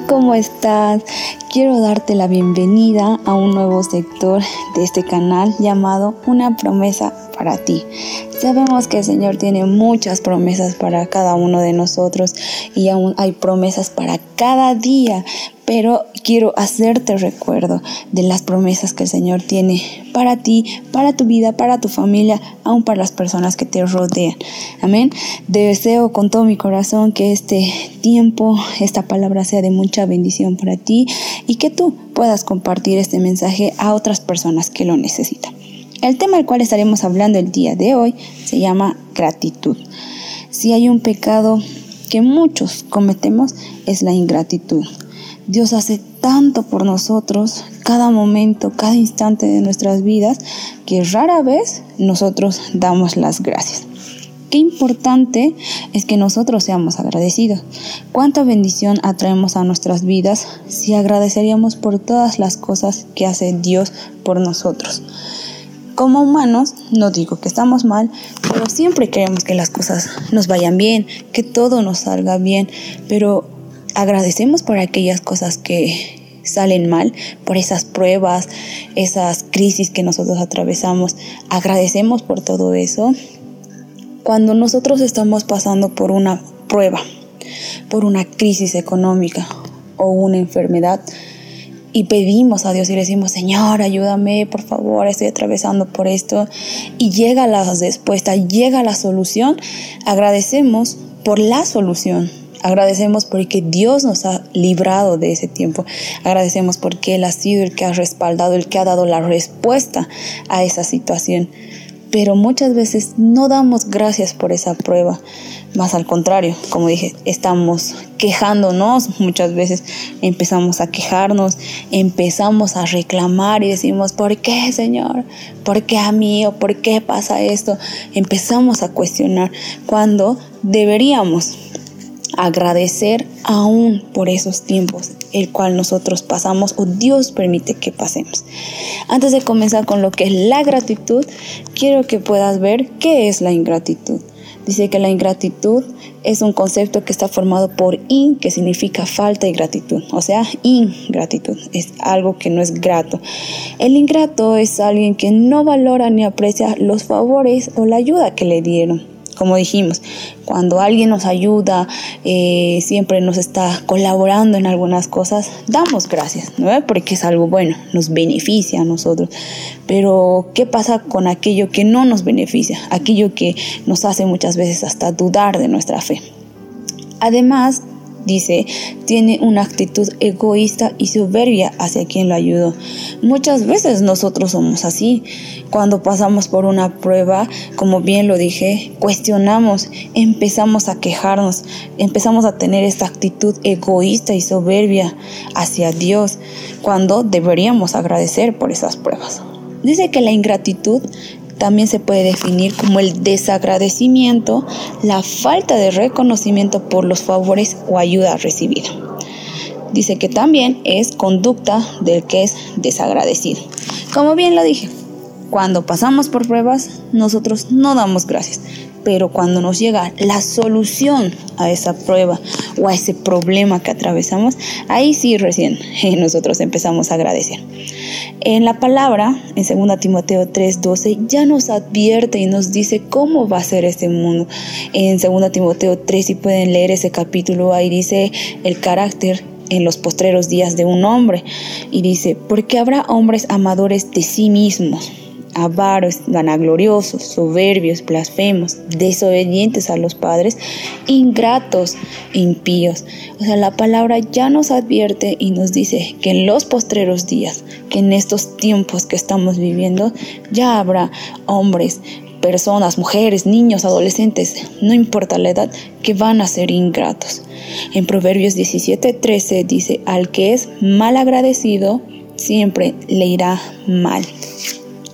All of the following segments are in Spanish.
¿cómo estás? Quiero darte la bienvenida a un nuevo sector de este canal llamado Una promesa para ti. Sabemos que el Señor tiene muchas promesas para cada uno de nosotros y aún hay promesas para cada día, pero quiero hacerte recuerdo de las promesas que el Señor tiene para ti, para tu vida, para tu familia, aún para las personas que te rodean. Amén. Deseo con todo mi corazón que este tiempo, esta palabra sea de mucha bendición para ti y que tú puedas compartir este mensaje a otras personas que lo necesitan. El tema del cual estaremos hablando el día de hoy se llama gratitud. Si hay un pecado que muchos cometemos es la ingratitud. Dios hace tanto por nosotros cada momento, cada instante de nuestras vidas, que rara vez nosotros damos las gracias. Qué importante es que nosotros seamos agradecidos. Cuánta bendición atraemos a nuestras vidas si agradeceríamos por todas las cosas que hace Dios por nosotros. Como humanos, no digo que estamos mal, pero siempre queremos que las cosas nos vayan bien, que todo nos salga bien, pero agradecemos por aquellas cosas que salen mal, por esas pruebas, esas crisis que nosotros atravesamos. Agradecemos por todo eso. Cuando nosotros estamos pasando por una prueba, por una crisis económica o una enfermedad, y pedimos a Dios y le decimos, Señor, ayúdame, por favor, estoy atravesando por esto. Y llega la respuesta, llega la solución. Agradecemos por la solución. Agradecemos porque Dios nos ha librado de ese tiempo. Agradecemos porque Él ha sido el que ha respaldado, el que ha dado la respuesta a esa situación. Pero muchas veces no damos gracias por esa prueba. Más al contrario, como dije, estamos quejándonos muchas veces, empezamos a quejarnos, empezamos a reclamar y decimos, ¿por qué, Señor? ¿Por qué a mí? ¿O por qué pasa esto? Empezamos a cuestionar cuando deberíamos agradecer aún por esos tiempos el cual nosotros pasamos o Dios permite que pasemos. Antes de comenzar con lo que es la gratitud, quiero que puedas ver qué es la ingratitud. Dice que la ingratitud es un concepto que está formado por in, que significa falta y gratitud. O sea, ingratitud es algo que no es grato. El ingrato es alguien que no valora ni aprecia los favores o la ayuda que le dieron como dijimos, cuando alguien nos ayuda, eh, siempre nos está colaborando en algunas cosas, damos gracias, ¿no? Porque es algo bueno, nos beneficia a nosotros. Pero, ¿qué pasa con aquello que no nos beneficia? Aquello que nos hace muchas veces hasta dudar de nuestra fe. Además, dice, tiene una actitud egoísta y soberbia hacia quien lo ayudó. Muchas veces nosotros somos así. Cuando pasamos por una prueba, como bien lo dije, cuestionamos, empezamos a quejarnos, empezamos a tener esta actitud egoísta y soberbia hacia Dios, cuando deberíamos agradecer por esas pruebas. Dice que la ingratitud también se puede definir como el desagradecimiento, la falta de reconocimiento por los favores o ayuda recibida. Dice que también es conducta del que es desagradecido. Como bien lo dije, cuando pasamos por pruebas, nosotros no damos gracias, pero cuando nos llega la solución a esa prueba o a ese problema que atravesamos, ahí sí recién nosotros empezamos a agradecer. En la palabra, en 2 Timoteo 3:12, ya nos advierte y nos dice cómo va a ser este mundo. En 2 Timoteo 3, si pueden leer ese capítulo, ahí dice el carácter en los postreros días de un hombre. Y dice, porque habrá hombres amadores de sí mismos avaros, vanagloriosos, soberbios, blasfemos, desobedientes a los padres, ingratos, impíos. O sea, la palabra ya nos advierte y nos dice que en los postreros días, que en estos tiempos que estamos viviendo, ya habrá hombres, personas, mujeres, niños, adolescentes, no importa la edad, que van a ser ingratos. En Proverbios 17:13 dice, al que es mal agradecido, siempre le irá mal.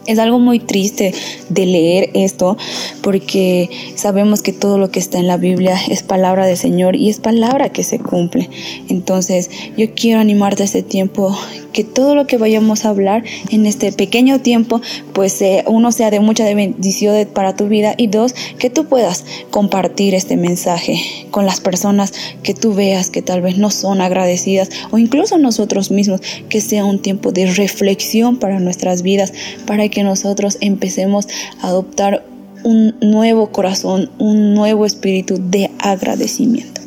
Es algo muy triste de leer esto porque sabemos que todo lo que está en la Biblia es palabra del Señor y es palabra que se cumple. Entonces, yo quiero animarte a este tiempo que todo lo que vayamos a hablar en este pequeño tiempo, pues eh, uno sea de mucha bendición para tu vida y dos, que tú puedas compartir este mensaje con las personas que tú veas que tal vez no son agradecidas o incluso nosotros mismos, que sea un tiempo de reflexión para nuestras vidas, para que nosotros empecemos a adoptar un nuevo corazón, un nuevo espíritu de agradecimiento.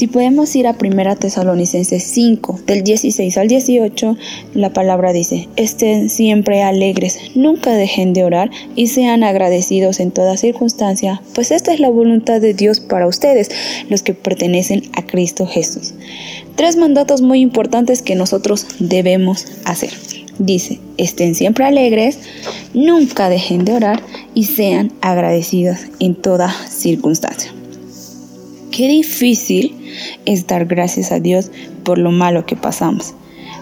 Si podemos ir a 1 Tesalonicenses 5, del 16 al 18, la palabra dice, estén siempre alegres, nunca dejen de orar y sean agradecidos en toda circunstancia, pues esta es la voluntad de Dios para ustedes, los que pertenecen a Cristo Jesús. Tres mandatos muy importantes que nosotros debemos hacer. Dice, estén siempre alegres, nunca dejen de orar y sean agradecidos en toda circunstancia. Qué difícil es dar gracias a Dios por lo malo que pasamos.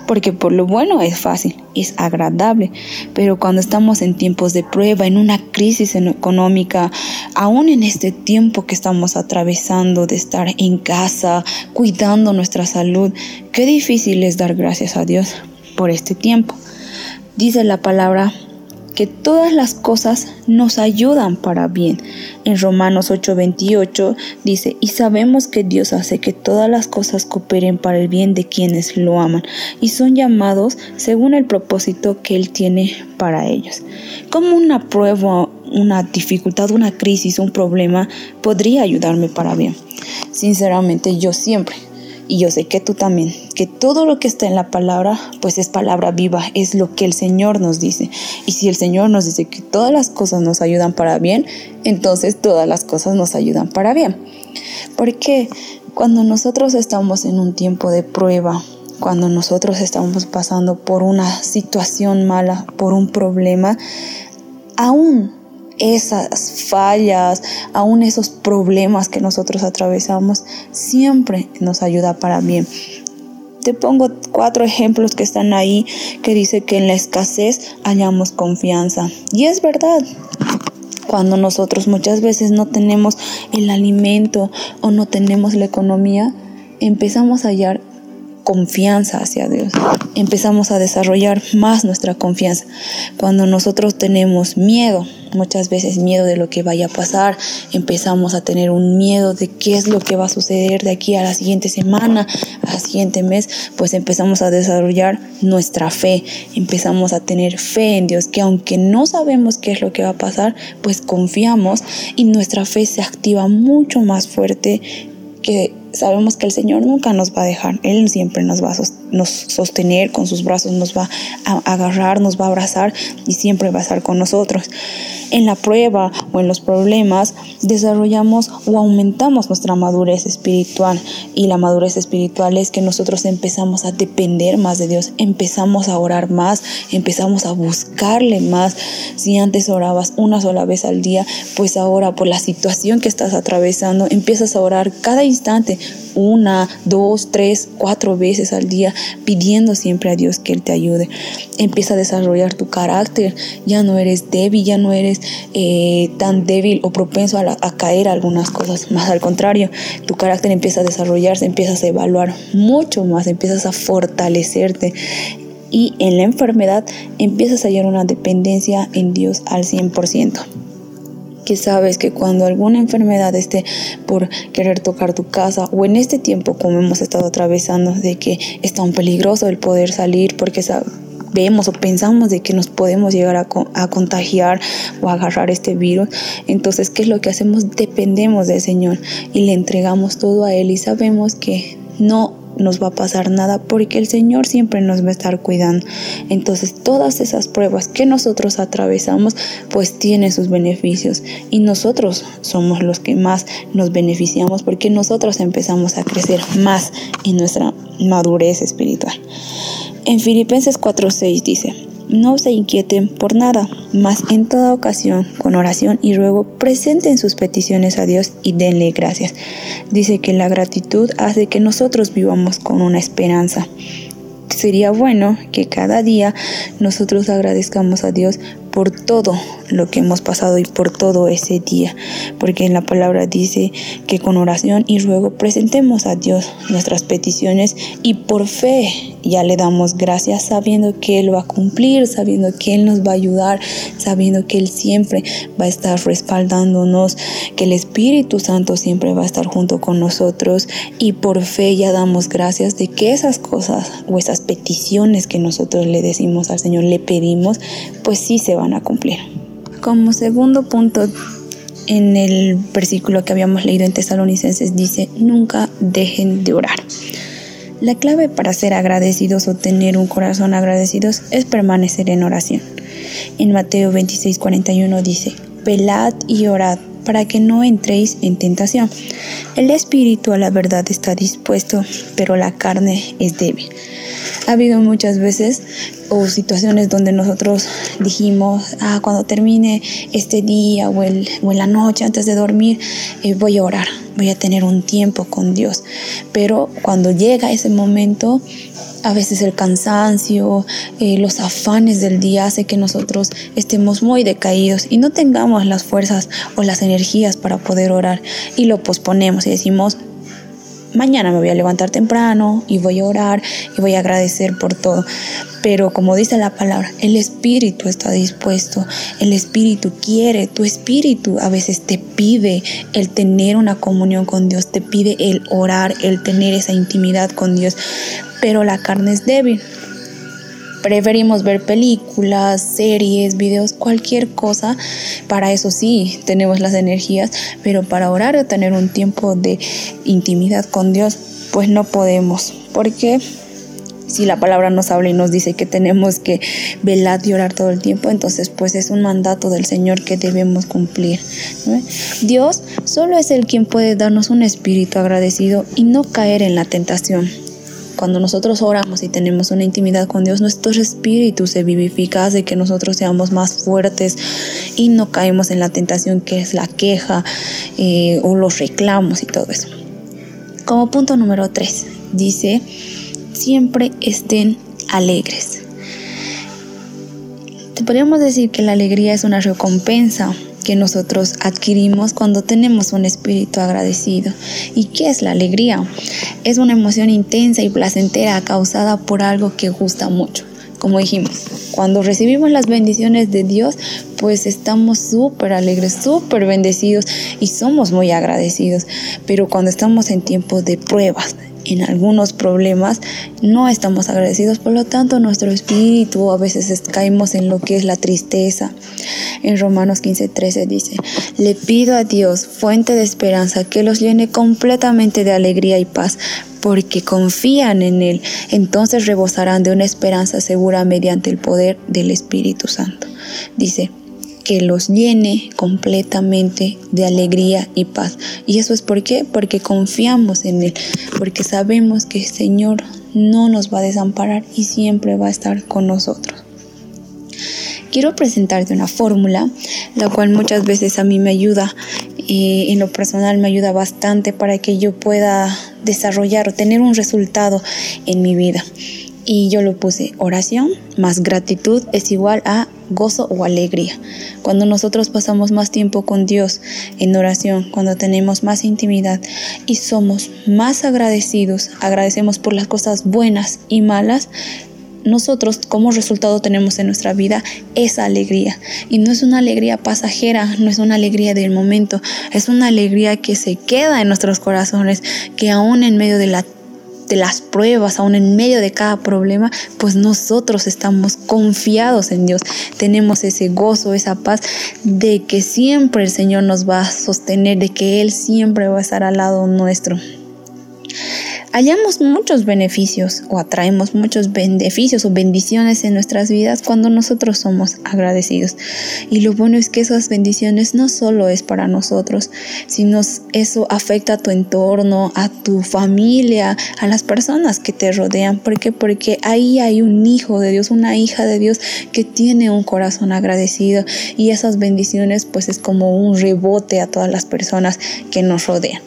Porque por lo bueno es fácil, es agradable, pero cuando estamos en tiempos de prueba, en una crisis económica, aún en este tiempo que estamos atravesando de estar en casa, cuidando nuestra salud, qué difícil es dar gracias a Dios por este tiempo. Dice la palabra que todas las cosas nos ayudan para bien. En Romanos 8:28 dice, y sabemos que Dios hace que todas las cosas cooperen para el bien de quienes lo aman y son llamados según el propósito que Él tiene para ellos. Como una prueba, una dificultad, una crisis, un problema podría ayudarme para bien. Sinceramente yo siempre y yo sé que tú también, que todo lo que está en la palabra, pues es palabra viva, es lo que el Señor nos dice. Y si el Señor nos dice que todas las cosas nos ayudan para bien, entonces todas las cosas nos ayudan para bien. Porque cuando nosotros estamos en un tiempo de prueba, cuando nosotros estamos pasando por una situación mala, por un problema, aún esas fallas, aún esos problemas que nosotros atravesamos, siempre nos ayuda para bien. Te pongo cuatro ejemplos que están ahí que dice que en la escasez hallamos confianza. Y es verdad, cuando nosotros muchas veces no tenemos el alimento o no tenemos la economía, empezamos a hallar confianza hacia Dios. Empezamos a desarrollar más nuestra confianza. Cuando nosotros tenemos miedo, muchas veces miedo de lo que vaya a pasar, empezamos a tener un miedo de qué es lo que va a suceder de aquí a la siguiente semana, al siguiente mes, pues empezamos a desarrollar nuestra fe, empezamos a tener fe en Dios, que aunque no sabemos qué es lo que va a pasar, pues confiamos y nuestra fe se activa mucho más fuerte que sabemos que el Señor nunca nos va a dejar, Él siempre nos va a sostener con sus brazos, nos va a agarrar, nos va a abrazar y siempre va a estar con nosotros. En la prueba o en los problemas desarrollamos o aumentamos nuestra madurez espiritual y la madurez espiritual es que nosotros empezamos a depender más de Dios, empezamos a orar más, empezamos a buscarle más. Si antes orabas una sola vez al día, pues ahora por la situación que estás atravesando empiezas a orar cada instante una, dos, tres, cuatro veces al día, pidiendo siempre a Dios que Él te ayude. Empieza a desarrollar tu carácter, ya no eres débil, ya no eres eh, tan débil o propenso a, a caer a algunas cosas, más al contrario, tu carácter empieza a desarrollarse, empiezas a evaluar mucho más, empiezas a fortalecerte. Y en la enfermedad empiezas a hallar una dependencia en Dios al 100% que sabes que cuando alguna enfermedad esté por querer tocar tu casa o en este tiempo como hemos estado atravesando de que es tan peligroso el poder salir porque vemos o pensamos de que nos podemos llegar a, a, contagiar o agarrar este virus. Entonces, ¿qué es lo que hacemos? Dependemos del Señor y le entregamos todo a Él y sabemos que no nos va a pasar nada porque el Señor siempre nos va a estar cuidando. Entonces todas esas pruebas que nosotros atravesamos pues tienen sus beneficios y nosotros somos los que más nos beneficiamos porque nosotros empezamos a crecer más en nuestra madurez espiritual. En Filipenses 4:6 dice, no se inquieten por nada, mas en toda ocasión, con oración y ruego, presenten sus peticiones a Dios y denle gracias. Dice que la gratitud hace que nosotros vivamos con una esperanza. Sería bueno que cada día nosotros agradezcamos a Dios por todo lo que hemos pasado y por todo ese día, porque en la palabra dice que con oración y ruego presentemos a Dios nuestras peticiones y por fe ya le damos gracias sabiendo que Él va a cumplir, sabiendo que Él nos va a ayudar, sabiendo que Él siempre va a estar respaldándonos, que el Espíritu Santo siempre va a estar junto con nosotros y por fe ya damos gracias de que esas cosas o esas peticiones que nosotros le decimos al Señor, le pedimos, pues sí se van a cumplir. Como segundo punto, en el versículo que habíamos leído en Tesalonicenses dice, nunca dejen de orar. La clave para ser agradecidos o tener un corazón agradecidos es permanecer en oración. En Mateo 26:41 dice, velad y orad para que no entréis en tentación. El espíritu a la verdad está dispuesto, pero la carne es débil. Ha habido muchas veces o situaciones donde nosotros dijimos, ah, cuando termine este día o, en la noche antes de dormir, eh, voy a orar, voy a tener un tiempo con Dios. Pero cuando llega ese momento, a veces el cansancio, eh, los afanes del día hace que nosotros estemos muy decaídos y no tengamos las fuerzas o las energías para poder orar. Y lo posponemos y decimos, mañana me voy a levantar temprano y voy a orar y voy a agradecer por todo. Pero como dice la palabra, el espíritu está dispuesto, el espíritu quiere, tu espíritu a veces te pide el tener una comunión con Dios, te pide el orar, el tener esa intimidad con Dios, pero la carne es débil. Preferimos ver películas, series, videos, cualquier cosa. Para eso sí, tenemos las energías, pero para orar o tener un tiempo de intimidad con Dios, pues no podemos. Porque si la palabra nos habla y nos dice que tenemos que velar y orar todo el tiempo, entonces pues es un mandato del Señor que debemos cumplir. Dios solo es el quien puede darnos un espíritu agradecido y no caer en la tentación. Cuando nosotros oramos y tenemos una intimidad con Dios, nuestro espíritu se vivifica, hace que nosotros seamos más fuertes y no caemos en la tentación que es la queja eh, o los reclamos y todo eso. Como punto número 3, dice, siempre estén alegres. Te podríamos decir que la alegría es una recompensa que nosotros adquirimos cuando tenemos un espíritu agradecido. ¿Y qué es la alegría? Es una emoción intensa y placentera causada por algo que gusta mucho. Como dijimos, cuando recibimos las bendiciones de Dios, pues estamos súper alegres, súper bendecidos y somos muy agradecidos. Pero cuando estamos en tiempos de pruebas, en algunos problemas no estamos agradecidos, por lo tanto nuestro espíritu a veces caemos en lo que es la tristeza. En Romanos 15:13 dice, le pido a Dios, fuente de esperanza, que los llene completamente de alegría y paz, porque confían en Él, entonces rebosarán de una esperanza segura mediante el poder del Espíritu Santo. Dice, que los llene completamente de alegría y paz. ¿Y eso es por qué? Porque confiamos en Él, porque sabemos que el Señor no nos va a desamparar y siempre va a estar con nosotros. Quiero presentarte una fórmula, la cual muchas veces a mí me ayuda, en lo personal me ayuda bastante para que yo pueda desarrollar o tener un resultado en mi vida y yo lo puse oración más gratitud es igual a gozo o alegría. Cuando nosotros pasamos más tiempo con Dios en oración, cuando tenemos más intimidad y somos más agradecidos, agradecemos por las cosas buenas y malas, nosotros como resultado tenemos en nuestra vida esa alegría. Y no es una alegría pasajera, no es una alegría del momento, es una alegría que se queda en nuestros corazones, que aún en medio de la de las pruebas, aún en medio de cada problema, pues nosotros estamos confiados en Dios. Tenemos ese gozo, esa paz de que siempre el Señor nos va a sostener, de que Él siempre va a estar al lado nuestro hallamos muchos beneficios o atraemos muchos beneficios o bendiciones en nuestras vidas cuando nosotros somos agradecidos. Y lo bueno es que esas bendiciones no solo es para nosotros, sino eso afecta a tu entorno, a tu familia, a las personas que te rodean. ¿Por qué? Porque ahí hay un hijo de Dios, una hija de Dios que tiene un corazón agradecido y esas bendiciones pues es como un rebote a todas las personas que nos rodean.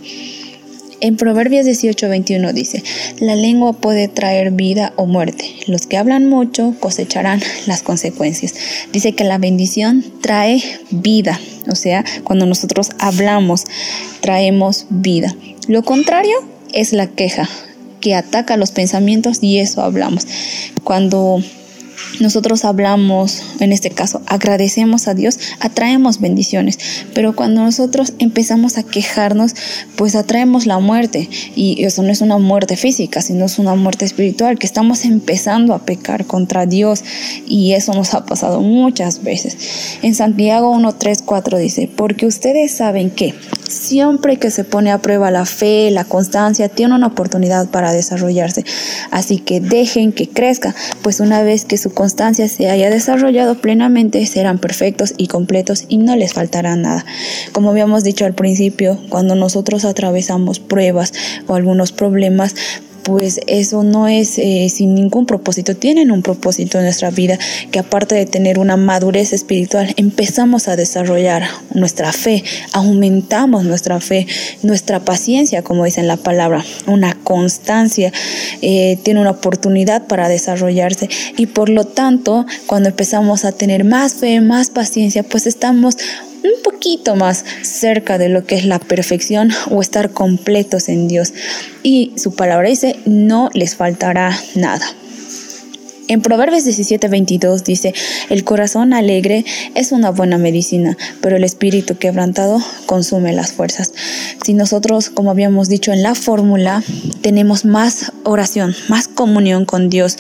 En Proverbios 18:21 dice, la lengua puede traer vida o muerte. Los que hablan mucho cosecharán las consecuencias. Dice que la bendición trae vida. O sea, cuando nosotros hablamos, traemos vida. Lo contrario es la queja, que ataca los pensamientos y eso hablamos. Cuando nosotros hablamos, en este caso, agradecemos a Dios, atraemos bendiciones. Pero cuando nosotros empezamos a quejarnos, pues atraemos la muerte. Y eso no es una muerte física, sino es una muerte espiritual, que estamos empezando a pecar contra Dios. Y eso nos ha pasado muchas veces. En Santiago 1, 3, 4 dice, porque ustedes saben que siempre que se pone a prueba la fe, la constancia, tiene una oportunidad para desarrollarse. Así que dejen que crezca, pues una vez que su constancia se haya desarrollado plenamente, serán perfectos y completos y no les faltará nada. Como habíamos dicho al principio, cuando nosotros atravesamos pruebas o algunos problemas, pues eso no es eh, sin ningún propósito, tienen un propósito en nuestra vida, que aparte de tener una madurez espiritual, empezamos a desarrollar nuestra fe, aumentamos nuestra fe, nuestra paciencia, como dice en la palabra, una constancia, eh, tiene una oportunidad para desarrollarse. Y por lo tanto, cuando empezamos a tener más fe, más paciencia, pues estamos un poquito más cerca de lo que es la perfección o estar completos en Dios. Y su palabra dice, no les faltará nada. En Proverbios 17:22 dice, el corazón alegre es una buena medicina, pero el espíritu quebrantado consume las fuerzas. Si nosotros, como habíamos dicho en la fórmula, tenemos más oración, más comunión con Dios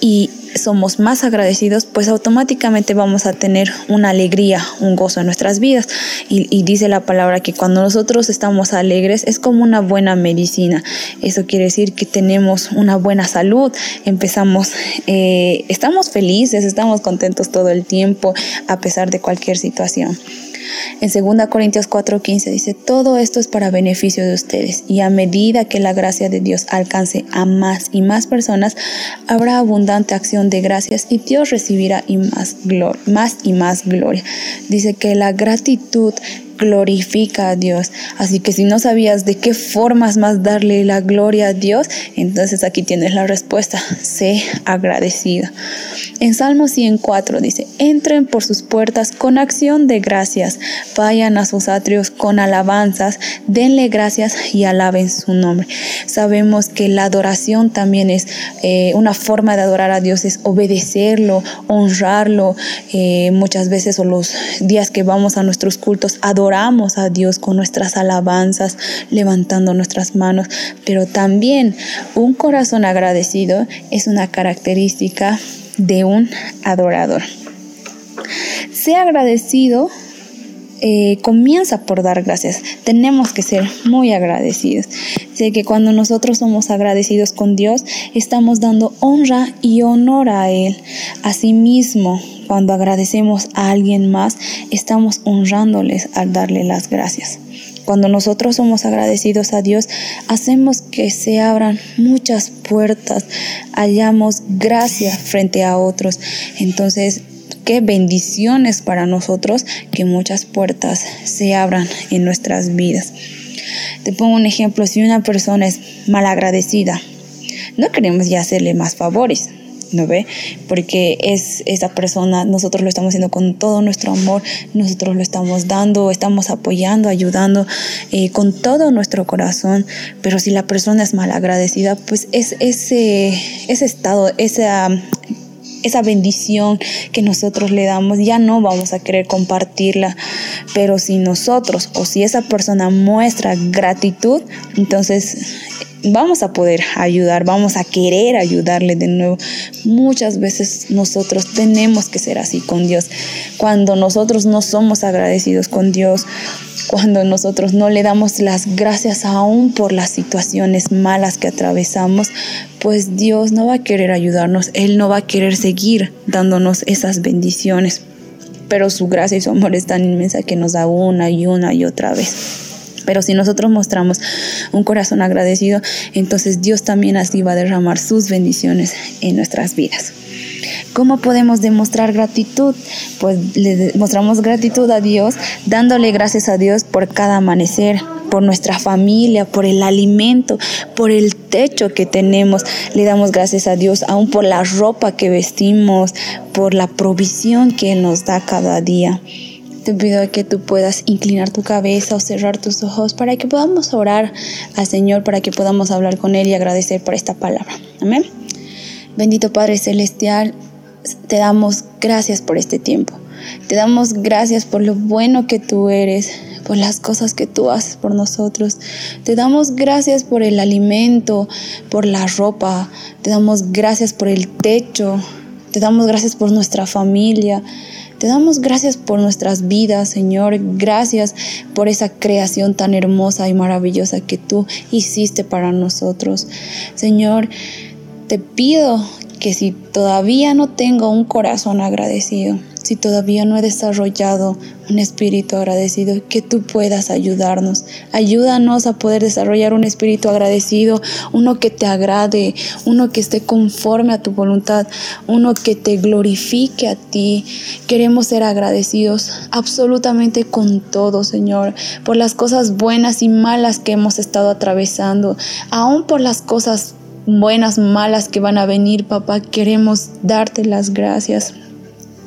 y somos más agradecidos, pues automáticamente vamos a tener una alegría, un gozo en nuestras vidas. Y, dice la palabra que cuando nosotros estamos alegres es como una buena medicina. Eso quiere decir que tenemos una buena salud, empezamos, eh, estamos felices, estamos contentos todo el tiempo a pesar de cualquier situación. En 2 Corintios 4:15 dice, todo esto es para beneficio de ustedes y a medida que la gracia de Dios alcance a más y más personas, habrá abundante acción de gracias y Dios recibirá más, más y más gloria. Dice que la gratitud glorifica a Dios. Así que si no sabías de qué formas más darle la gloria a Dios, entonces aquí tienes la respuesta. Sé agradecido. En Salmo 104 dice, entren por sus puertas con acción de gracias, vayan a sus atrios con alabanzas, denle gracias y alaben su nombre. Sabemos que la adoración también es eh, una forma de adorar a Dios, es obedecerlo, honrarlo. Eh, muchas veces o los días que vamos a nuestros cultos, adoramos a Dios con nuestras alabanzas, levantando nuestras manos, pero también un corazón agradecido es una característica de un adorador. Sea agradecido eh, comienza por dar gracias. Tenemos que ser muy agradecidos. Sé que cuando nosotros somos agradecidos con Dios, estamos dando honra y honor a Él. Asimismo, cuando agradecemos a alguien más, estamos honrándoles al darle las gracias. Cuando nosotros somos agradecidos a Dios, hacemos que se abran muchas puertas, hallamos gracia frente a otros. Entonces, qué bendiciones para nosotros que muchas puertas se abran en nuestras vidas. Te pongo un ejemplo, si una persona es malagradecida, no queremos ya hacerle más favores, ¿no ve? Porque es esa persona, nosotros lo estamos haciendo con todo nuestro amor, nosotros lo estamos dando, estamos apoyando, ayudando eh, con todo nuestro corazón, pero si la persona es mal agradecida, pues es ese, ese estado, esa esa bendición que nosotros le damos, ya no vamos a querer compartirla. Pero si nosotros o si esa persona muestra gratitud, entonces vamos a poder ayudar, vamos a querer ayudarle de nuevo. Muchas veces nosotros tenemos que ser así con Dios. Cuando nosotros no somos agradecidos con Dios, cuando nosotros no le damos las gracias aún por las situaciones malas que atravesamos, pues Dios no va a querer ayudarnos, Él no va a querer seguir dándonos esas bendiciones. Pero su gracia y su amor es tan inmensa que nos da una y una y otra vez. Pero si nosotros mostramos un corazón agradecido, entonces Dios también así va a derramar sus bendiciones en nuestras vidas. ¿Cómo podemos demostrar gratitud? Pues le mostramos gratitud a Dios dándole gracias a Dios por cada amanecer, por nuestra familia, por el alimento, por el techo que tenemos. Le damos gracias a Dios aún por la ropa que vestimos, por la provisión que nos da cada día. Te pido que tú puedas inclinar tu cabeza o cerrar tus ojos para que podamos orar al Señor, para que podamos hablar con Él y agradecer por esta palabra. Amén. Bendito Padre Celestial, te damos gracias por este tiempo. Te damos gracias por lo bueno que tú eres, por las cosas que tú haces por nosotros. Te damos gracias por el alimento, por la ropa. Te damos gracias por el techo. Te damos gracias por nuestra familia. Te damos gracias por nuestras vidas, Señor. Gracias por esa creación tan hermosa y maravillosa que tú hiciste para nosotros. Señor, te pido que si todavía no tengo un corazón agradecido, si todavía no he desarrollado un espíritu agradecido, que tú puedas ayudarnos. Ayúdanos a poder desarrollar un espíritu agradecido, uno que te agrade, uno que esté conforme a tu voluntad, uno que te glorifique a ti. Queremos ser agradecidos absolutamente con todo, Señor, por las cosas buenas y malas que hemos estado atravesando, aún por las cosas buenas, malas que van a venir, papá. Queremos darte las gracias.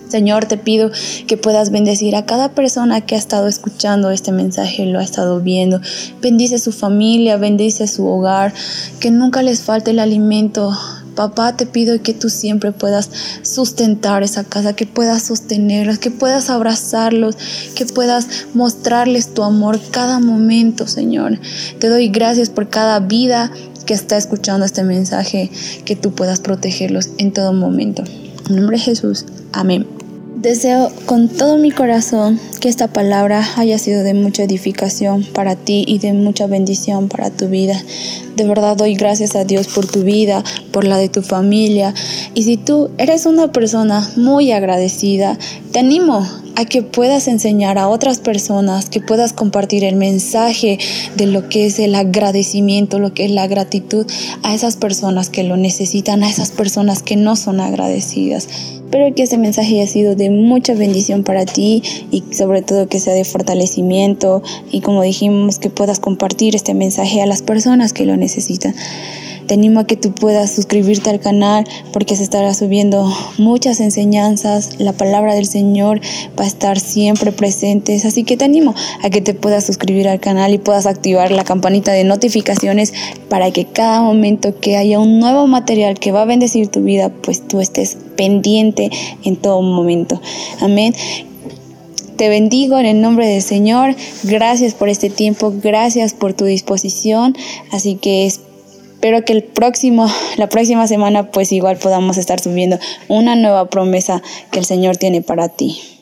Señor, te pido que puedas bendecir a cada persona que ha estado escuchando este mensaje, lo ha estado viendo. Bendice su familia, bendice su hogar, que nunca les falte el alimento. Papá, te pido que tú siempre puedas sustentar esa casa, que puedas sostenerlos, que puedas abrazarlos, que puedas mostrarles tu amor cada momento, Señor. Te doy gracias por cada vida que está escuchando este mensaje, que tú puedas protegerlos en todo momento. En nombre de Jesús. Amén. Deseo con todo mi corazón que esta palabra haya sido de mucha edificación para ti y de mucha bendición para tu vida. De verdad doy gracias a Dios por tu vida, por la de tu familia. Y si tú eres una persona muy agradecida, te animo a que puedas enseñar a otras personas, que puedas compartir el mensaje de lo que es el agradecimiento, lo que es la gratitud a esas personas que lo necesitan, a esas personas que no son agradecidas. Espero que este mensaje haya sido de mucha bendición para ti y sobre todo que sea de fortalecimiento y como dijimos que puedas compartir este mensaje a las personas que lo necesitan. Te animo a que tú puedas suscribirte al canal porque se estará subiendo muchas enseñanzas. La palabra del Señor va a estar siempre presente. Así que te animo a que te puedas suscribir al canal y puedas activar la campanita de notificaciones para que cada momento que haya un nuevo material que va a bendecir tu vida, pues tú estés pendiente en todo momento. Amén. Te bendigo en el nombre del Señor. Gracias por este tiempo, gracias por tu disposición. Así que Espero que el próximo, la próxima semana pues igual podamos estar subiendo una nueva promesa que el Señor tiene para ti.